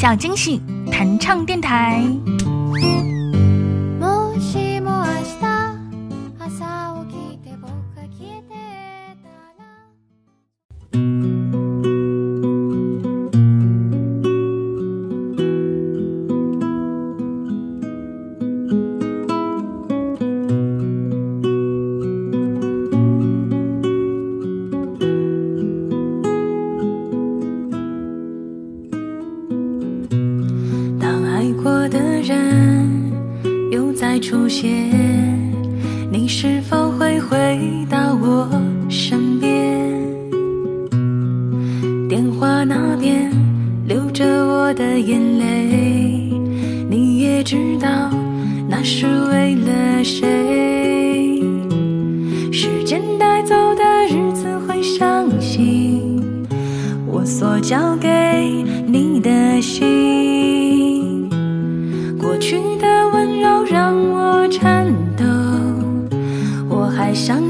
小惊喜弹唱电台。出现，你是否会回到我身边？电话那边流着我的眼泪，你也知道那是为了谁？时间带走的日子会伤心我所交给你的心，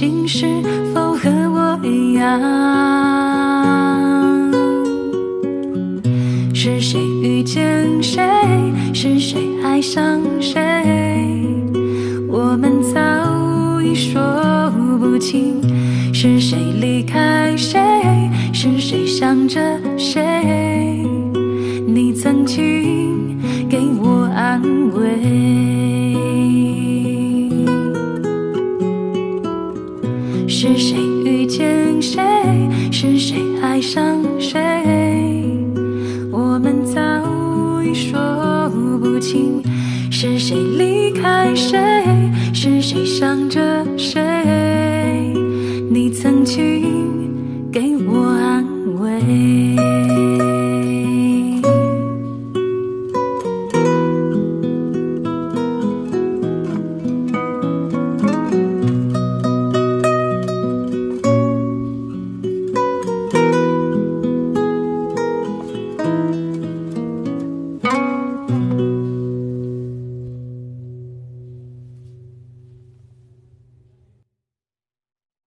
心是否和我一样是谁遇见谁？是谁爱上谁？我们早已说不清是谁离开谁？是谁想着谁？情，是谁离开谁，是谁伤着谁？你曾经给我安慰。